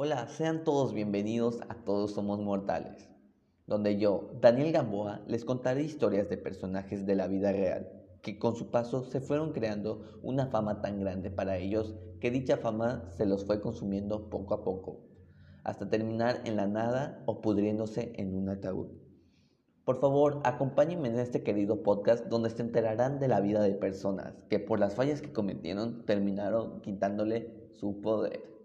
Hola, sean todos bienvenidos a Todos Somos Mortales, donde yo, Daniel Gamboa, les contaré historias de personajes de la vida real que con su paso se fueron creando una fama tan grande para ellos que dicha fama se los fue consumiendo poco a poco, hasta terminar en la nada o pudriéndose en un ataúd. Por favor, acompáñenme en este querido podcast donde se enterarán de la vida de personas que por las fallas que cometieron terminaron quitándole su poder.